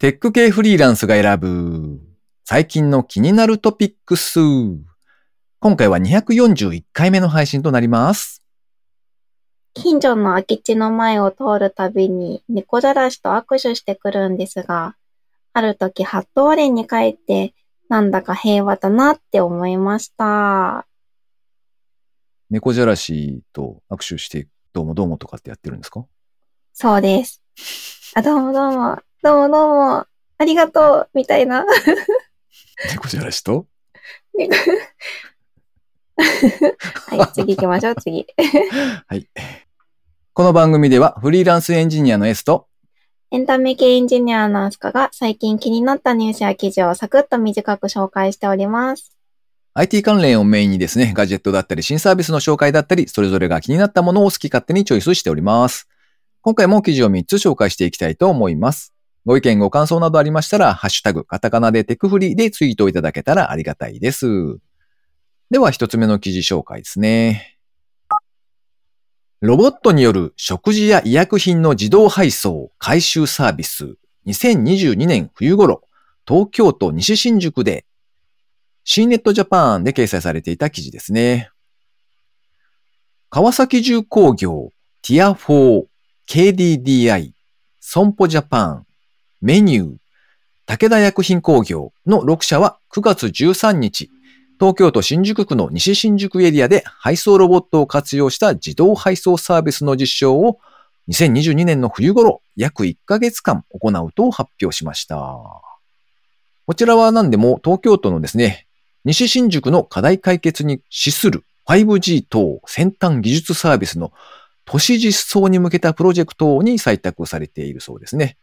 テック系フリーランスが選ぶ最近の気になるトピックス。今回は241回目の配信となります。近所の空き地の前を通るたびに猫じゃらしと握手してくるんですが、ある時ハットワレンに帰って、なんだか平和だなって思いました。猫じゃらしと握手して、どうもどうもとかってやってるんですか？そうです。あ、どうもどうも、どうもどうも、ありがとう、みたいな。猫じゃらしと猫はい、次行きましょう、次。はい。この番組ではフリーランスエンジニアの S とエンタメ系エンジニアのアスカが最近気になったニュースや記事をサクッと短く紹介しております。IT 関連をメインにですね、ガジェットだったり新サービスの紹介だったり、それぞれが気になったものを好き勝手にチョイスしております。今回も記事を3つ紹介していきたいと思います。ご意見ご感想などありましたら、ハッシュタグ、カタカナでテクフリでツイートいただけたらありがたいです。では一つ目の記事紹介ですね。ロボットによる食事や医薬品の自動配送、回収サービス、2022年冬頃、東京都西新宿で C ネットジャパンで掲載されていた記事ですね。川崎重工業、ティア4、KDDI、損保ジャパン、メニュー、武田薬品工業の6社は9月13日、東京都新宿区の西新宿エリアで配送ロボットを活用した自動配送サービスの実証を2022年の冬頃約1ヶ月間行うと発表しました。こちらは何でも東京都のですね、西新宿の課題解決に資する 5G 等先端技術サービスの都市実装に向けたプロジェクトに採択されているそうですね。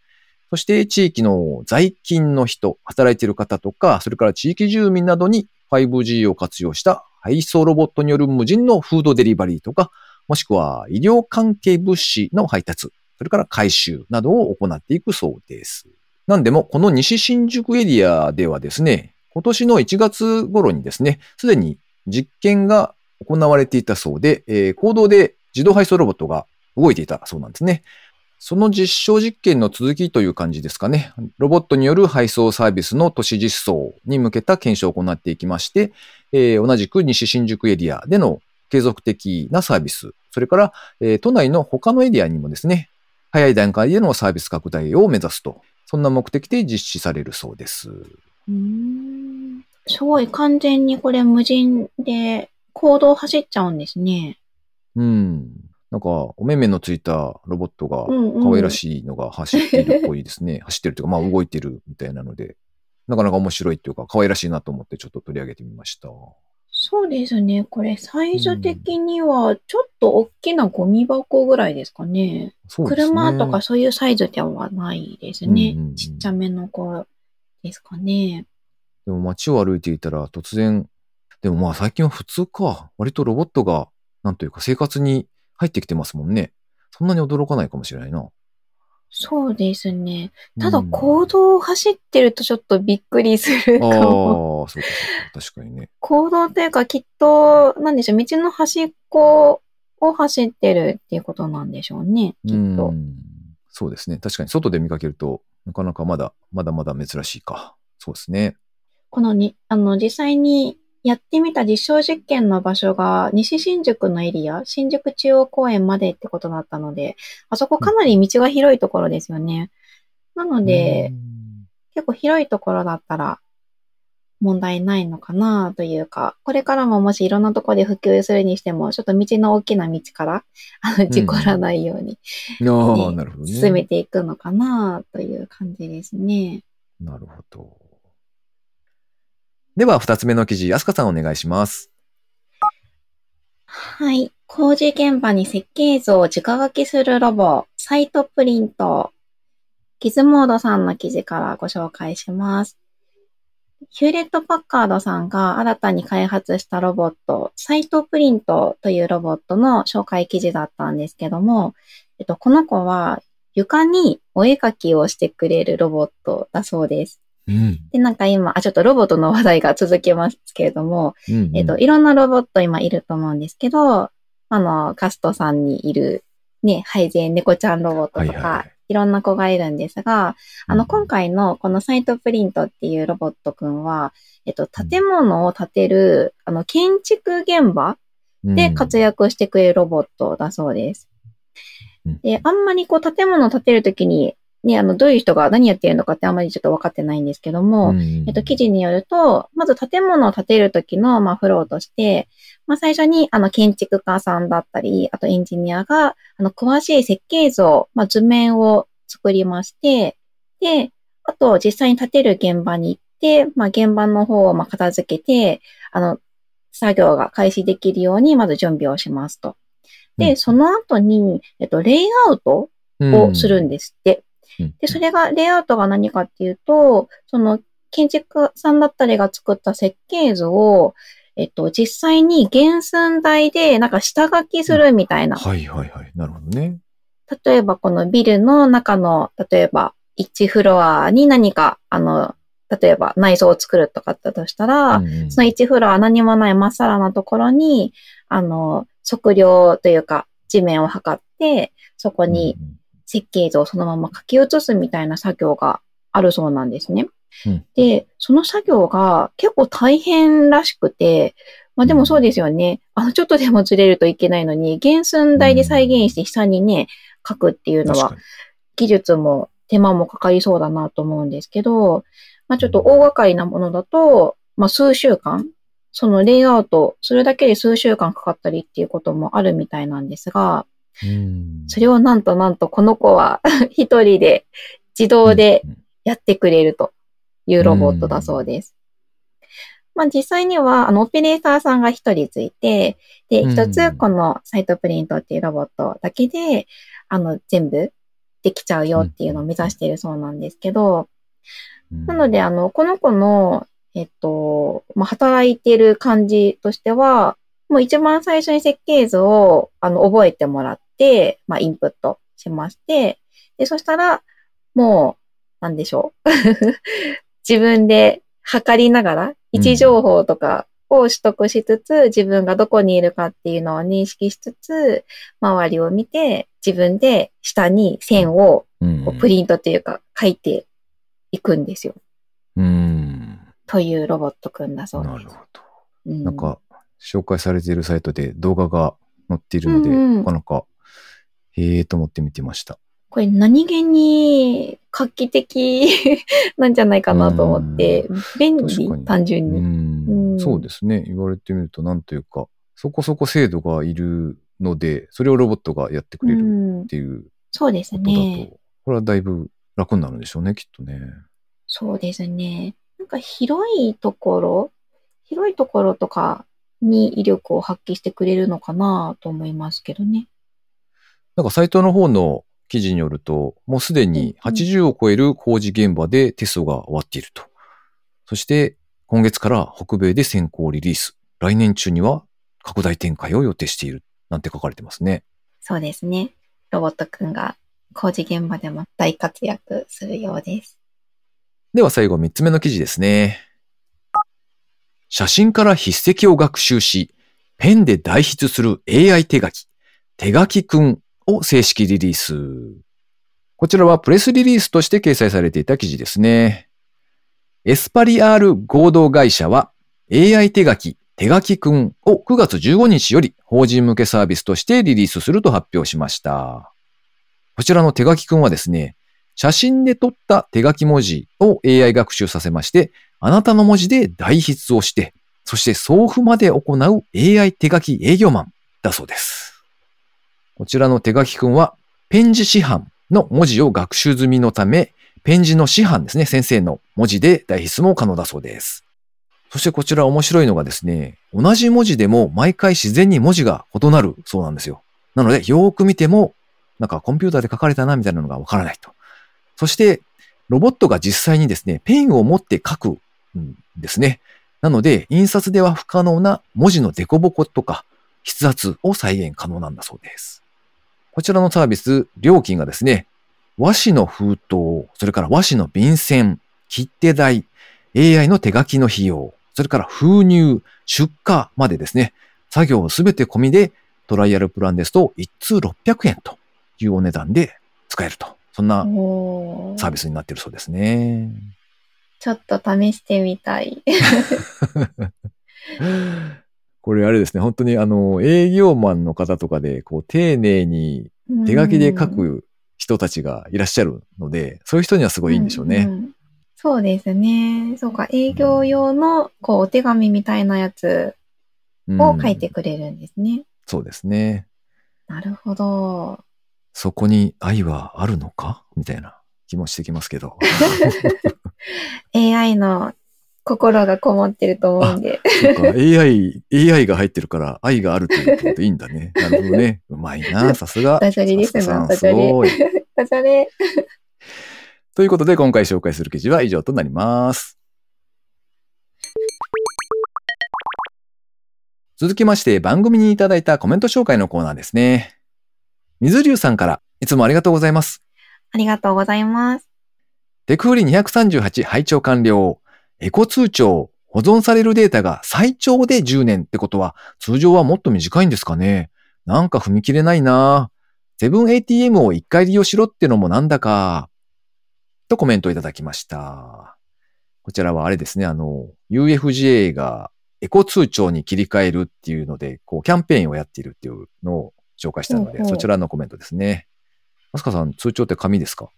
そして地域の在勤の人、働いている方とか、それから地域住民などに 5G を活用した配送ロボットによる無人のフードデリバリーとか、もしくは医療関係物資の配達、それから回収などを行っていくそうです。なんでも、この西新宿エリアではですね、今年の1月頃にですね、すでに実験が行われていたそうで、えー行動で自動配送ロボットが動いていたそうなんですね。その実証実験の続きという感じですかね。ロボットによる配送サービスの都市実装に向けた検証を行っていきまして、えー同じく西新宿エリアでの継続的なサービス、それから、えー都内の他のエリアにもですね、早い段階でのサービス拡大を目指すと、そんな目的で実施されるそうです。うーんすごい完全にこれ無人で行動走っちゃうんですね。うん。なんか、お目目のついたロボットがうんうん可愛らしいのが走っているっぽいですね。走ってるというか、まあ動いてるみたいなので、なかなか面白いっていうか、可愛らしいなと思ってちょっと取り上げてみました。そうですね。これサイズ的にはちょっと大きなゴミ箱ぐらいですかね。そうですね。車とかそういうサイズではないですね。うんうんうんちっちゃめの子ですかね。でも街を歩いていたら突然、でもまあ最近は普通か。割とロボットが、なんというか生活に入ってきてますもんね。そんなに驚かないかもしれないな。そうですね。ただうん行動を走ってるとちょっとびっくりするかああ、も。そうかそうか。確かにね。行動というかきっと、なんでしょう、道の端っこを走ってるっていうことなんでしょうね、きっと。うんそうですね。確かに外で見かけると、なかなかまだ、まだまだ珍しいか。そうですね。このに、あの、実際にやってみた実証実験の場所が西新宿のエリア、新宿中央公園までってことだったので、あそこかなり道が広いところですよね。なので、うん結構広いところだったら問題ないのかなというか、これからももしいろんなところで普及するにしても、ちょっと道の大きな道から、あの、事故らないようにああ、ねなるほどね。進めていくのかなという感じですね。なるほど。では、二つ目の記事、アスカさんお願いします。はい。工事現場に設計図を直書きするロボ、サイトプリント。ギズモードさんの記事からご紹介します。ヒューレット・パッカードさんが新たに開発したロボット、サイトプリントというロボットの紹介記事だったんですけども、えっと、この子は床にお絵描きをしてくれるロボットだそうです。うん。で、なんか今、あ、ちょっとロボットの話題が続きますけれども、うんえっと、いろんなロボット今いると思うんですけど、あの、カストさんにいる、ね、配膳猫ちゃんロボットとか、はいはいはい。いろんな子がいるんですが、あの、今回のこのサイトプリントっていうロボットくんは、えっと、建物を建てる、あの、建築現場で活躍してくれるロボットだそうです。で、あんまりこう建物を建てるときに、ね、あの、どういう人が何やってるのかってあんまりちょっと分かってないんですけども、えっと、記事によると、まず建物を建てるときの、まあ、フローとして、まあ、最初に、あの、建築家さんだったり、あとエンジニアが、あの、詳しい設計図まあ、図面を作りまして、で、あと、実際に建てる現場に行って、まあ、現場の方を、まあ、片付けて、あの、作業が開始できるように、まず準備をしますと。で、うん、その後に、えっと、レイアウトをするんですって。で、それが、レイアウトが何かっていうと、その、建築さんだったりが作った設計図を、えっと、実際に原寸大で、なんか下書きするみたいな。はいはいはい。なるほどね。例えば、このビルの中の、例えば、1フロアに何か、あの、例えば内装を作るとかだとしたら、うんうん、その1フロア何もないまっさらなところに、あの、測量というか、地面を測って、そこに設計図をそのまま書き写すみたいな作業があるそうなんですね。うん、で、その作業が結構大変らしくて、まあでもそうですよね。あの、ちょっとでもずれるといけないのに、原寸大で再現して下にね、書くっていうのは、技術も手間もかかりそうだなと思うんですけど、まあちょっと大掛かりなものだと、まあ数週間、そのレイアウトするだけで数週間かかったりっていうこともあるみたいなんですが、それをなんとなんとこの子は 一人で自動でやってくれるというロボットだそうです。まあ実際には、あの、オペレーターさんが一人ついて、で、一つこのサイトプリントっていうロボットだけで、あの、全部できちゃうよっていうのを目指しているそうなんですけど、なので、あの、この子の、えっと、まあ、働いてる感じとしては、もう一番最初に設計図を、あの、覚えてもらって、まあ、インプットしまして、で、そしたら、もう、なんでしょう。自分で測りながら、位置情報とかを取得しつつ、うん、自分がどこにいるかっていうのを認識しつつ、周りを見て、自分で下に線をプリントっていうか書いていくんですよ。うん。というロボットくんだそうです。なるほど。うん、なんか、紹介されているサイトで動画が載っているので、うんうん、なかなか、へえと思って見てました。これ何気に画期的 なんじゃないかなと思って、便利？単純に、うん、そうですね。言われてみると、なんというか、そこそこ精度がいるので、それをロボットがやってくれるっていう、そうですね。これはだいぶ楽になるんでしょうね、きっとね。そうですね。なんか広いところ、広いところとかに威力を発揮してくれるのかなと思いますけどね。なんかサイトの方の記事によると、もうすでに80を超える工事現場でテストが終わっていると。そして今月から北米で先行リリース。来年中には拡大展開を予定している。なんて書かれてますね。そうですね。ロボットくんが工事現場でも大活躍するようです。では最後3つ目の記事ですね。写真から筆跡を学習し、ペンで代筆する AI 手書き、手書きくんを正式リリース。こちらはプレスリリースとして掲載されていた記事ですね。エスパリアール合同会社は AI 手書き、手書きくんを9月15日より法人向けサービスとしてリリースすると発表しました。こちらの手書きくんはですね、写真で撮った手書き文字を AI 学習させまして、あなたの文字で代筆をして、そして送付まで行う AI 手書き営業マンだそうです。こちらの手書きくんは、ペン字師範の文字を学習済みのため、ペン字の師範ですね、先生の文字で代筆も可能だそうです。そしてこちら面白いのがですね、同じ文字でも毎回自然に文字が異なるそうなんですよ。なので、よーく見ても、なんかコンピューターで書かれたなみたいなのがわからないと。そして、ロボットが実際にですね、ペンを持って書くんですね。なので、印刷では不可能な文字のデコボコとか、筆圧を再現可能なんだそうです。こちらのサービス、料金がですね、和紙の封筒、それから和紙の便箋、切手代、AI の手書きの費用、それから封入、出荷までですね、作業すべて込みでトライアルプランですと1通600円というお値段で使えるとそんなサービスになってるそうですね。ちょっと試してみたい。これあれですね、本当にあの、営業マンの方とかで、こう、丁寧に手書きで書く人たちがいらっしゃるので、そういう人にはすごいいいんでしょうね。んんそうですね。そうか、営業用の、こう、お手紙みたいなやつうんを書いてくれるんですね。そうですね。なるほど。そこに愛はあるのか？みたいな気もしてきますけど。AI の心がこもってると思うんで。そうか、AI、AI が入ってるから愛があるということでいいんだね。なるほどね。うまいな、さすが。ダジャレですねさすがさんダジャレすごい。ダジャレ。ということで、今回紹介する記事は以上となります。続きまして、番組にいただいたコメント紹介のコーナーですね。水流さんから、いつもありがとうございます。ありがとうございます。テクフリ238拝聴完了。エコ通帳、保存されるデータが最長で10年ってことは、通常はもっと短いんですかねなんか踏み切れないなセブン ATM を一回利用しろってのもなんだか。とコメントいただきました。こちらはあれですね、あの、UFJ がエコ通帳に切り替えるっていうので、こう、キャンペーンをやっているっていうのを紹介したので、ほうほうそちらのコメントですね。マスカさん、通帳って紙ですか？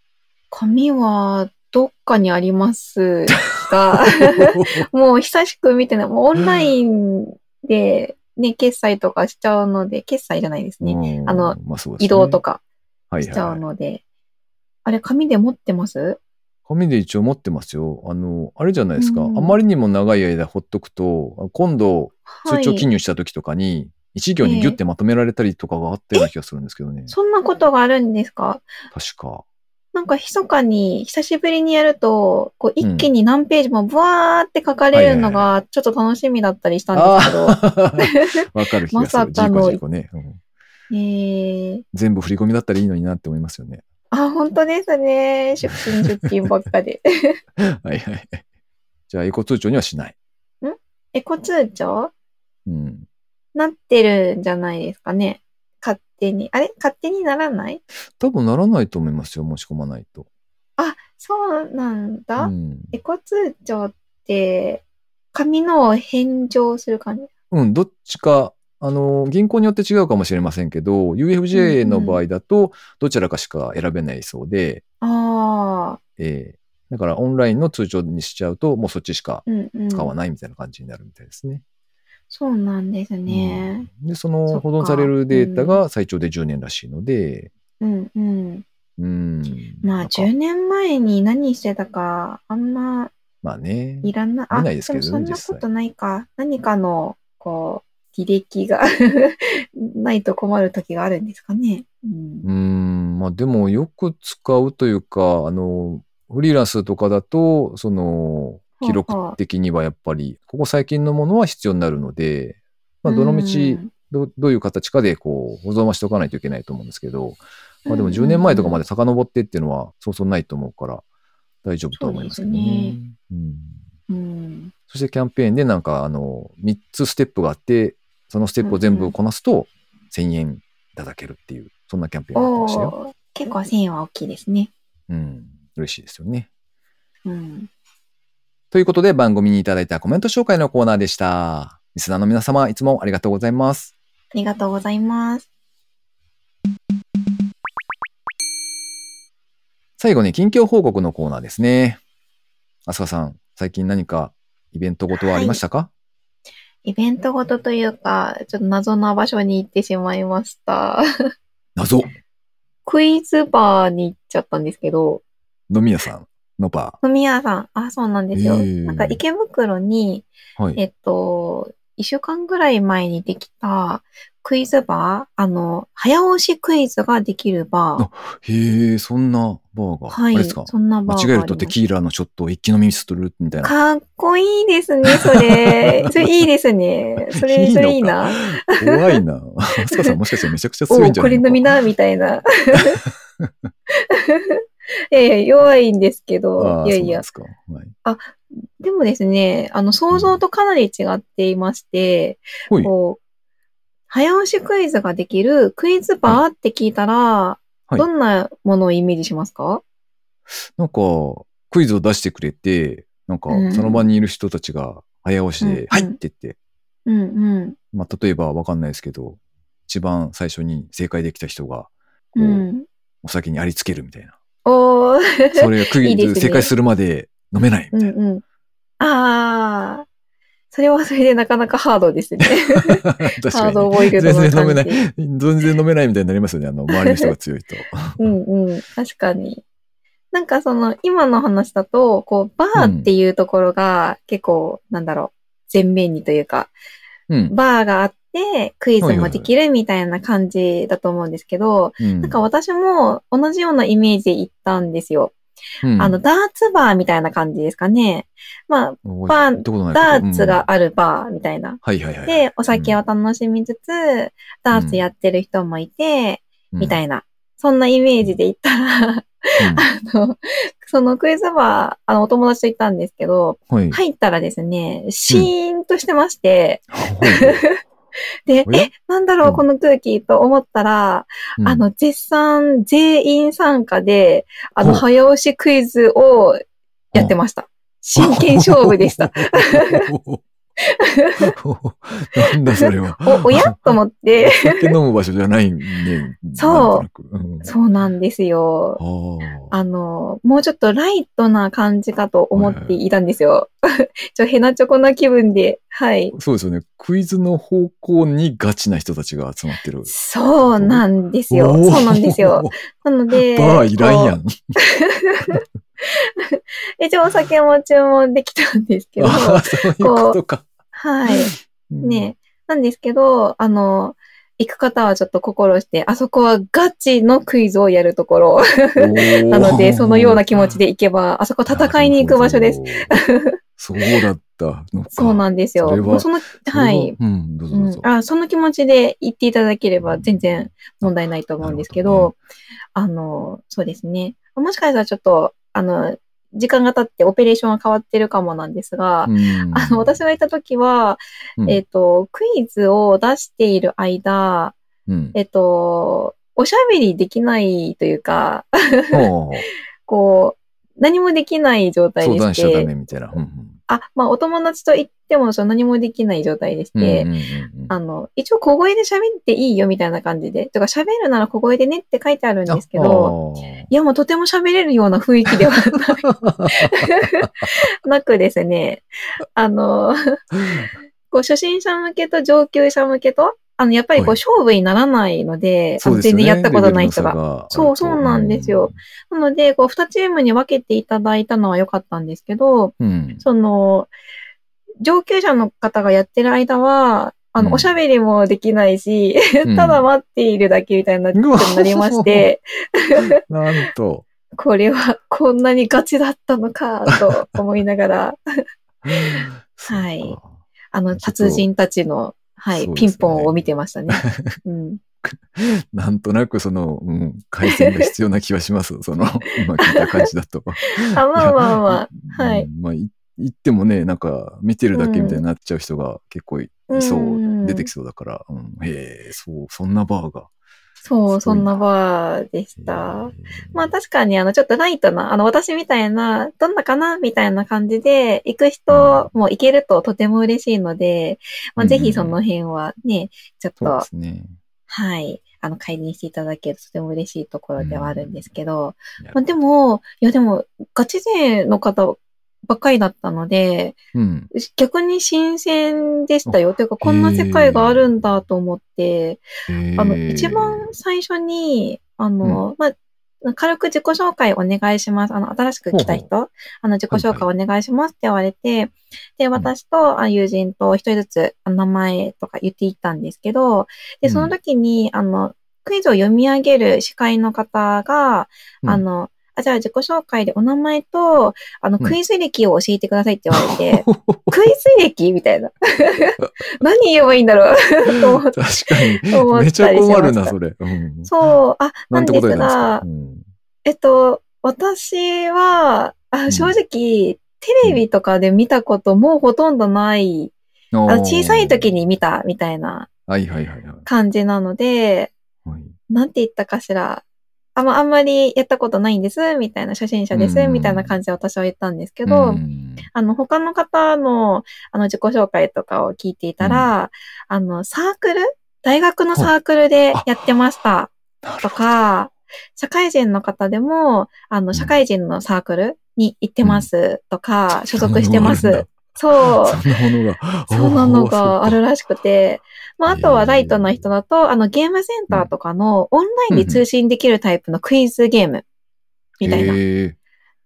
紙はどっかにあります が、もう久しく見てない。もうオンラインでね、決済とかしちゃうので、決済じゃないですね。うんあのまあね移動とかはいしちゃはい。うので。あれ、紙で持ってます？紙で一応持ってますよ。あの、あれじゃないですか。あうんまりにも長い間ほっとくと、今度通帳記入した時とかに、一行にギュッてまとめられたりとかがあったような気がするんですけどね。そんなことがあるんですか？確か。なんか密かに久しぶりにやると、こう一気に何ページもブワーって書かれるのがちょっと楽しみだったりしたんですけど。わかる気がする。まさかのジーね、うんえー、全部振り込みだったらいいのになって思いますよね。あ、本当ですね。出勤出勤ばっかで。はいはい。じゃあ、エコ通帳にはしない。エコ通帳？うん。なってるんじゃないですかね。勝手に。あれ？勝手にならない？多分ならないと思いますよ、申し込まないと。あ、そうなんだ。うん。エコ通帳って、紙のを返上する感じ？うん、どっちか、あの、銀行によって違うかもしれませんけど、UFJ の場合だと、どちらかしか選べないそうで、ああ、えーだからオンラインの通帳にしちゃうと、もうそっちしかうんうん。使わないみたいな感じになるみたいですね。そうなんですね。うんで、その保存されるデータが最長で10年らしいので、うんうん。うん。まあ、なんか10年前に何してたか、あんままあね。いらなないですけどねもそんなことないか。何かの、こう、履歴が ないと困る時があるんですかね。うんうーん、まあでもよく使うというか、あの、フリーランスとかだと、その、記録的にはやっぱり、ここ最近のものは必要になるので、まあどの道うんど、どういう形かでこう、保存はしておかないといけないと思うんですけど、まあでもうんうんうん10年前とかまで遡ってっていうのはそうそうないと思うから、大丈夫とは思いますけどね。そうん、うん。そしてキャンペーンでなんか、あの、3つステップがあって、そのステップを全部こなすと1000円いただけるっていう、そんなキャンペーンがあってましたよ。結構1000円は大きいですね。うん。嬉しいですよね。うん。ということで番組にいただいたコメント紹介のコーナーでした。リスナーの皆様、いつもありがとうございます。ありがとうございます。最後に近況報告のコーナーですね。あすかさん、最近何かイベントごとはありましたか、イベントごとというか、ちょっと謎な場所に行ってしまいました。謎クイズバーに行っちゃったんですけど、飲み屋さんのバ飲み屋さん、あ、そうなんですよ。へーなんか池袋に、ー。はい。えっと、一週間ぐらい前にできたクイズバー、あの、早押しクイズができるバー。へえ、そんなバーが。はいあれですか、そんなバー。間違えるとテキーラのショットを一気飲みするみたいな。かっこいいですね、それ。それいいですね。それ、いいそれいいな。怖いな。あすかさんもしかしてめちゃくちゃ強いんじゃおこないの？かれ飲みな、みたいな。いやいや、弱いんですけあど、あいやいや。そですか。はい。でもですね、あの、想像とかなり違っていまして。こう、早押しクイズができるクイズバーって聞いたら、はいどんなものをイメージしますか？なんか、クイズを出してくれて、なんかうん、その場にいる人たちが早押しで、うんはいって言って、うんうん。まあ、例えばわかんないですけど、一番最初に正解できた人が、うん。お酒にありつけるみたいな。おー。それがクイいいですねズ正解するまで飲めないみたいな。うんうん。ああ。それはそれでなかなかハードですね。確ハかードに。ボイルド。全然飲めない全然飲めないみたいになりますよね。あの、周りの人が強いと。うんうん。確かに。なんかその、今の話だと、こう、バーっていうところが結構、なんだろう、前面にというか、うん。バーがあって、クイズもできるみたいな感じだと思うんですけど、うんなんか私も同じようなイメージで行ったんですよ。うんあの、ダーツバーみたいな感じですかね。まあ、バーダーツうんがあるバーみたいな。はいはいはい。で、お酒を楽しみつつ、ダーツやってる人もいて、みたいいな。そんなイメージで行ったら、あの、そのクイズバー、あの、お友達と行ったんですけど、な。はい。入ったらですね、シーンとしてまして、で、ええ、なんだろううんこの空気と思ったら、うんあの、絶賛全員参加で、あの、早押しクイズをやってました。真剣勝負でした。なんだそれは。お、おや？と思って、酒飲む場所じゃないね。そううんそうなんですよ。ああの、もうちょっとライトな感じかと思っていたんですよ。ちょ、ヘナチョコな気分で、はい。あ。そうですよね。クイズの方向にガチな人たちが集まってる。そうなんですよ。そうなんですよ。。なので、バーいらんやこん。う。一応お酒も注文できたんですけど、ああ、そういうことか。はい。うんね。なんですけど、あの、行く方はちょっと心して、あそこはガチのクイズをやるところ。なので、そのような気持ちで行けば、あそこ戦いに行く場所です。す。そうだった。そうなんですよ。そその、ははい。うん、どうぞうんどうぞ。あその気持ちで言っていただければ全然問題ないと思うんですけど、なるほあの、そうですね。もしかしたらちょっと、あの、時間が経ってオペレーションが変わってるかもなんですが、うん。あの、私がいた時は、うん。えっ、と、クイズを出している間、うん。えっ、と、おしゃべりできないというか、こう、何もできない状態でし相談しちゃダて、メみたいな。うんあ、まあ、お友達と言っても、その何もできない状態でしうんて、うんうんうん。あの、一応小声で喋っていいよみたいな感じで、とか喋るなら小声でねって書いてあるんですけど、あいやもうとても喋れるような雰囲気ではなくですね、あの、こう初心者向けと上級者向けと、あの、やっぱりこうはい勝負にならないので、そうですよね。あの全然やったことない人が。そうそうなんですよ。なので、こう、二チームに分けていただいたのは良かったんですけど、うん。その、上級者の方がやってる間は、あの、うんおしゃべりもできないし、うんただ待っているだけみたいなことになりまして、なんと。これはこんなにガチだったのか、と思いながら、はい。あの、達人たちの、はい、ねピンポンを見てましたね。うん。なんとなくその、うん、回線が必要な気はします。その、今聞いた感じだと。あ、まあまあまあ、はい。うんまあ、い言ってもね、なんか、見てるだけみたいになっちゃう人が結構い,、そうう、ん出てきそうだから、うん、へえ、そう、そんなバーが。そう、そんなバーでしへた。えまあ確かにあのちょっとライトな、あの私みたいな、どんなかなみたいな感じで行く人も行けるととても嬉しいので、まあぜひその辺はね、ちょっとね。はい、あの改善していただけるととても嬉しいところではあるんですけど、まあでも、いやでもガチ勢の方ばっかりだったので、うん。逆に新鮮でしたよ。というか、こんな世界があるんだと思って、あの、一番最初に、あの、まあ、軽く自己紹介お願いします。あの、新しく来たほう人、あの、自己紹介お願いしますって言われて、で、私とあ友人と一人ずつあ名前とか言っていったんですけど、で、うん。その時に、あの、クイズを読み上げる司会の方が、うん。あの、あ、じゃあ自己紹介でお名前と、あの、うんクイズ歴を教えてくださいって言われて、クイズ歴みたいな。何言えばいいんだろうと 思って。確かに。めちゃ困るな、それ。うん、そう、あ、なんんですがうんえっと、私は、あん正直、テレビとかで見たこともうほとんどない、あの小さい時。に見たみたいなはいはいはいはい。感じなので、はいなんて言ったかしら。あまあんまりやったことないんです、みたいな、初心者です、うん。みたいな感じで私は言ったんですけど、うん。あの、他の方の、あの、自己紹介とかを聞いていたら、あの、サークル？大学のサークルでやってました。とか、社会人の方でも、あの、社会人のサークルに行ってます。とか、所属してます。そう。そんなものが。そんなのがあるららしくて、まあ、あとはライトな人だと、あの、ゲームセンターとかのオンラインで通信できるタイプのクイズゲームみたいなへ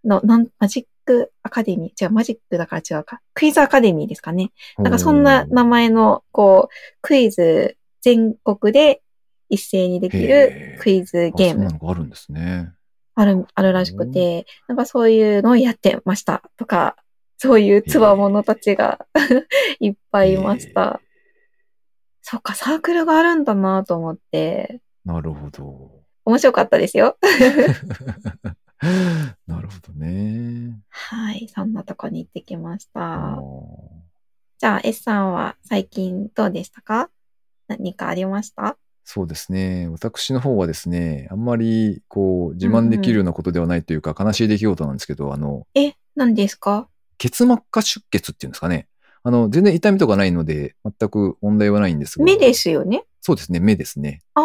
の、なん、マジックアカデミー？違う、マジックだから違うか。クイズアカデミーですかね。ーなんかそんな名前の、こう、クイズ全国で一斉にできるクイズゲームあそんなのがあるんですね。ある、あるらしくて、なんかそういうのをやってましたとか、そういうつわものたちがいっぱいいました。そっか、サークルがあるんだなと思って、なるほど。面白かったですよ。なるほどね。はい、そんなとこに行ってきましあた。じゃあ、S さんは最近どうでしたか？何かありました？そうですね。私の方はですね、あんまりこう自慢できるようなことではないというか、悲しい出来事なんですけど、あの、え、何ですか？結膜下出血っていうんですかね。あの、全然痛みとかないので、全く問題はないんですが。目ですよねそうですね、目ですね。ああ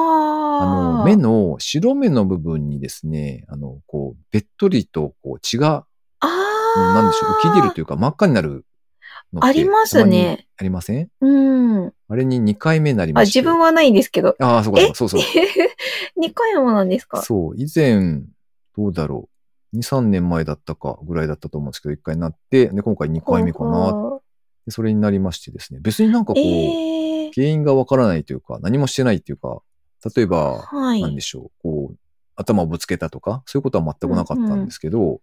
の、あ。目の白目の部分にですね、あの、こう、べっとりとこう血が、ああ。なんでしょう、浮き出るというか真っ赤になるありますねありません？うん。あれに2回目になりあ、まして。自分はないんですけど。ああ、そうか、そうそう。2 回もなんですか？そう、以前、どうだろう。2、3年前だったかぐらいだったと思うんですけど、1回になって、で、今回2回目かな。でそれになりましてですね。別になんかこう、ええ原因がわからないというか、何もしてないというか、例えば、はい。なんでしょう、こう、頭をぶつけたとか、そういうことは全くなかったんですけど、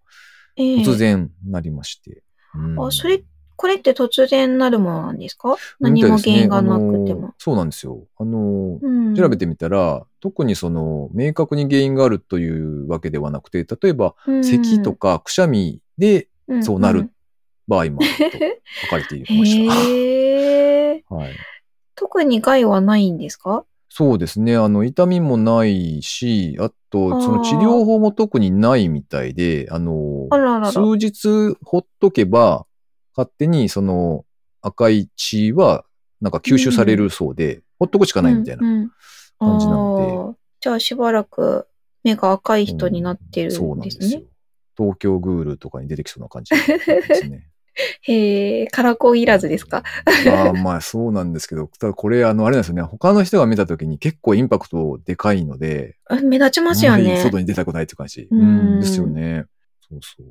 ええ突然なりまして。うんあ、それ、これって突然なるものなんですか？何も原因がなくても。そうなんですよ。あの、うん調べてみたら、特にその、明確に原因があるというわけではなくて、例えば、咳とかくしゃみでそうなる場合もあると 書かれていました。へえ。はい。特に害はないんですか？そうですね。あの、痛みもないし、あと、その治療法も特にないみたいで、あの、あららら。数日ほっとけば、勝手にその赤い血はなんか吸収されるそうで、ほっとくしかないみたいなうんうん感じなので、じゃあしばらく目が赤い人になってるそうんなんですですよね。。東京グールとかに出てきそうな感じですね。へえ、カラコンいらずですか？ああ、まあそうなんですけど、ただこれあの、あれなんですよね、他の人が見た時に結構インパクトでかいので、あ目立ちますよね。外に出たくないって感じ。うんうん、ですよね。そうそう。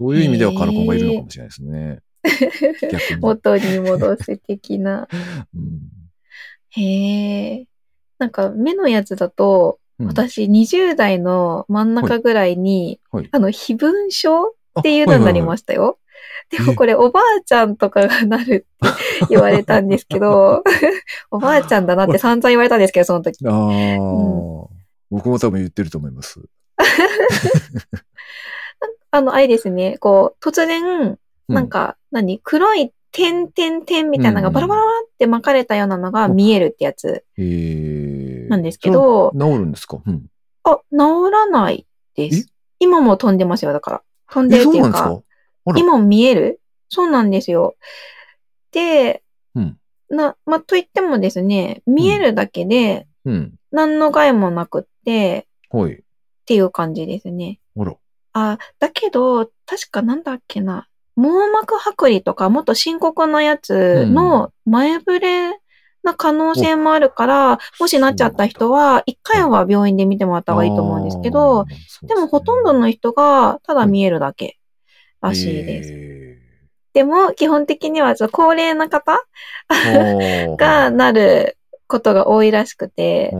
そういう意味ではカラコンがいるのかもしれないですね。逆に。元に戻す的な。うんへえ。なんか目のやつだと、うん私20代の真ん中ぐらいに、はいはいあの、非分症っていうのになりましたよ。でもこれおばあちゃんとかがなるって言われたんですけど、おばあちゃんだなって散々言われたんですけど、その時。ああ、う僕も多分言ってると思います。あの、あれですね、こう、突然、うなん、か、何？黒い点点点みたいなのがうんバラバラって巻かれたようなのが見えるってやつ。えー、なんですけど治るんですか？うん。あ、治らないです。今も飛んでますよ、だから。飛んでえ、るっていうか。そうか？今も見える？そうなんですよ。で、うん。な、まあ、と言ってもですね、見えるだけで、うん。何の害もなくって、はい。っていう感じですね。あだけど、確かなんだっけな。網膜剥離とかもっと深刻なやつの前触れな可能性もあるから、もしなっちゃった人は、一回は病院で見てもらった方がいいと思うんですけど、あー、そうすねでもほとんどの人がただ見えるだけらしいです。えでも、基本的には高齢な方ーがなることが多いらしくて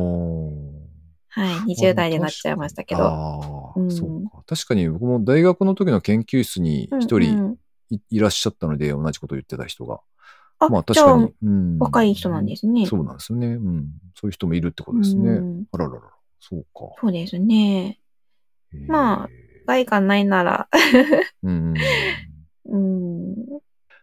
はい、20代でなっちゃいましたけど。そうか。確かに僕も大学の時の研究室に一うん人うんい,、いらっしゃったので、同じこと言ってた人が。あ、まあ確かに。、うん、若い人なんですね。そうなんですよね。うん。そういう人もいるってことですね。うんあらららら。そうか。そうですね。まあ害がないなら、うん。うん。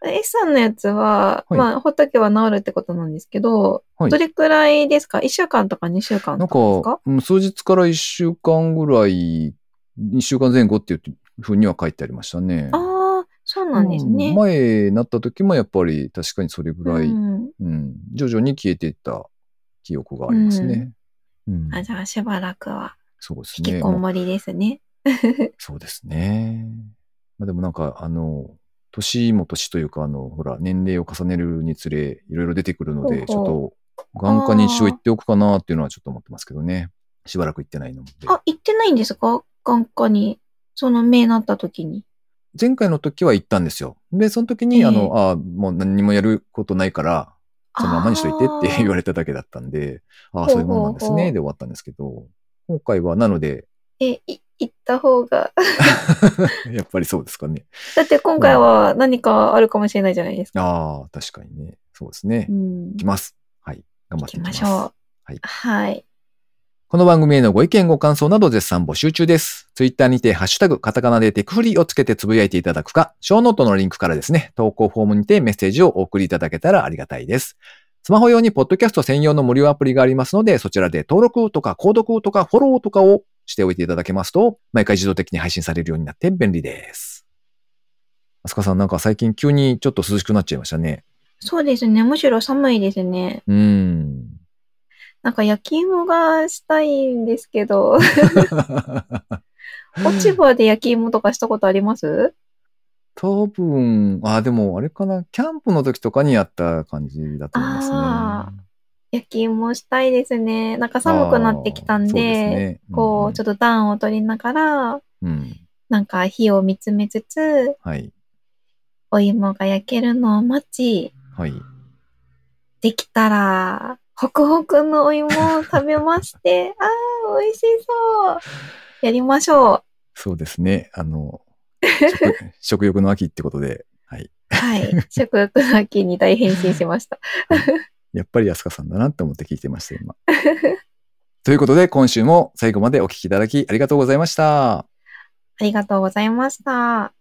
S さんのやつは、はいまあ、ほっとけば治るってことなんですけど、はいどれくらいですか ?1 週間とか2週間なんとかですか？か、うん数日から1週間ぐらい、2週間前後っていうふうには書いてありましたね。ああ、そうなんですね。うん前なった時もやっぱり確かにそれぐらい、ううんん徐々に消えていった記憶がありますね。うんあじゃあしばらくはそうですね。引きこもりですね。そうですね。まあ、でもなんか、あの、年も年というか、あの、ほら、年齢を重ねるにつれ、いろいろ出てくるので、ちょっと、眼科に一応行っておくかなっていうのはちょっと思ってますけどね。しばらく行ってないので。あ、行ってないんですか？眼科に。その目なった時に。前回の時は行ったんですよ。で、その時に、ええあの、あもう何にもやることないから、そのままにしといてって言われれただけだったんで、ああ、そういうもんなんですね、で終わったんですけど、今回は、なので、え、い行った方が。やっぱりそうですかね。だって今回は何かあるかもしれないじゃないですか。ああ、確かにね。そうですね。うん行きます。はい。頑張っていきます。しょう。はいはい。この番組へのご意見ご感想など絶賛募集中です。ツイッターにてハッシュタグカタカナでテクフリをつけてつぶやいていただくか、ショーノートのリンクからですね、投稿フォームにてメッセージをお送りいただけたらありがたいです。スマホ用にポッドキャスト専用の無料アプリがありますので、そちらで登録とか購読とかフォローとかをしておいていただけますと、毎回自動的に配信されるようになって便利です。あすかさんなんか最近急にちょっと涼しくなっちゃいましたね。そうですね。むしろ寒いですね。うーん。なんか焼き芋がしたいんですけど、落ち葉で焼き芋とかしたことあります？多分、あ、でもあれかな、キャンプの時とかにやった感じだと思いますね。あ焼き芋したいですね。なんか寒くなってきたんで、うですねこう、ちょっと暖を取りながら、と、うん。なんか火を見つめつつ、はい。お芋が焼けるのを待ち、はい。できたら、ホクホクのお芋を食べまして、あー、美味しそう。やりましょそうですね。あの、食 食欲の秋ってことで、はい。う。はい。食欲の秋に大変身しました。やっぱり安川さんだなって思って聞いてました、今。ということで、今週も最後までお聞きいただきありがとうございました。ありがとうございました。